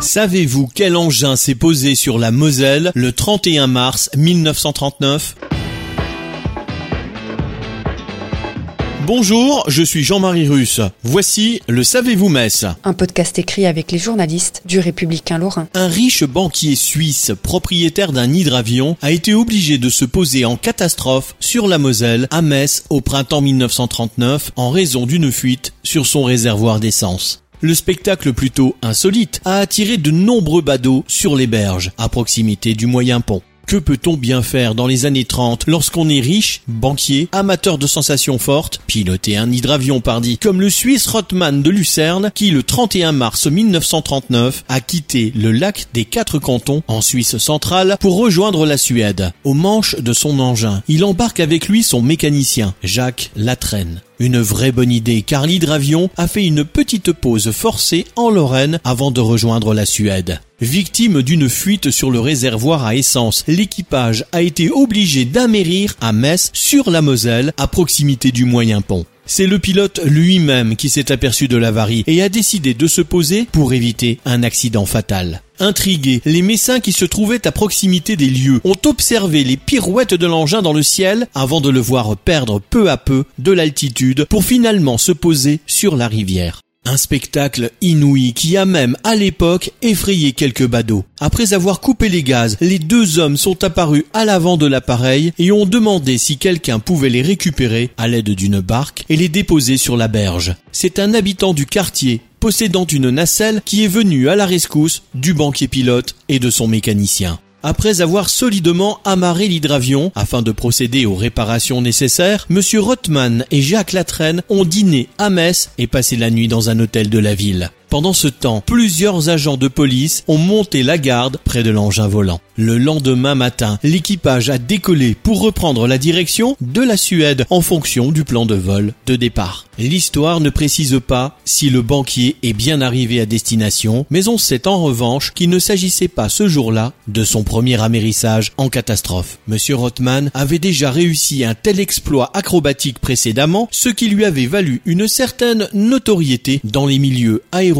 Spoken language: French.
Savez-vous quel engin s'est posé sur la Moselle le 31 mars 1939 Bonjour, je suis Jean-Marie Russe. Voici le Savez-vous Metz Un podcast écrit avec les journalistes du Républicain Lorrain. Un riche banquier suisse, propriétaire d'un hydravion, a été obligé de se poser en catastrophe sur la Moselle, à Metz, au printemps 1939, en raison d'une fuite sur son réservoir d'essence. Le spectacle plutôt insolite a attiré de nombreux badauds sur les berges, à proximité du moyen pont. Que peut-on bien faire dans les années 30 lorsqu'on est riche, banquier, amateur de sensations fortes, piloter un hydravion pardi, comme le Suisse Rothman de Lucerne qui le 31 mars 1939 a quitté le lac des quatre cantons en Suisse centrale pour rejoindre la Suède. Au manche de son engin, il embarque avec lui son mécanicien, Jacques Latraine. Une vraie bonne idée car l'hydravion a fait une petite pause forcée en Lorraine avant de rejoindre la Suède. Victime d'une fuite sur le réservoir à essence, l'équipage a été obligé d'amérir à Metz sur la Moselle à proximité du moyen pont. C'est le pilote lui-même qui s'est aperçu de l'avarie et a décidé de se poser pour éviter un accident fatal. Intrigués, les Messins qui se trouvaient à proximité des lieux ont observé les pirouettes de l'engin dans le ciel avant de le voir perdre peu à peu de l'altitude pour finalement se poser sur la rivière. Un spectacle inouï qui a même, à l'époque, effrayé quelques badauds. Après avoir coupé les gaz, les deux hommes sont apparus à l'avant de l'appareil et ont demandé si quelqu'un pouvait les récupérer à l'aide d'une barque et les déposer sur la berge. C'est un habitant du quartier possédant une nacelle qui est venu à la rescousse du banquier pilote et de son mécanicien. Après avoir solidement amarré l'hydravion afin de procéder aux réparations nécessaires, Monsieur Rothman et Jacques Latraine ont dîné à Metz et passé la nuit dans un hôtel de la ville. Pendant ce temps, plusieurs agents de police ont monté la garde près de l'engin volant. Le lendemain matin, l'équipage a décollé pour reprendre la direction de la Suède en fonction du plan de vol de départ. L'histoire ne précise pas si le banquier est bien arrivé à destination, mais on sait en revanche qu'il ne s'agissait pas ce jour-là de son premier amérissage en catastrophe. Monsieur Rothman avait déjà réussi un tel exploit acrobatique précédemment, ce qui lui avait valu une certaine notoriété dans les milieux aéronautiques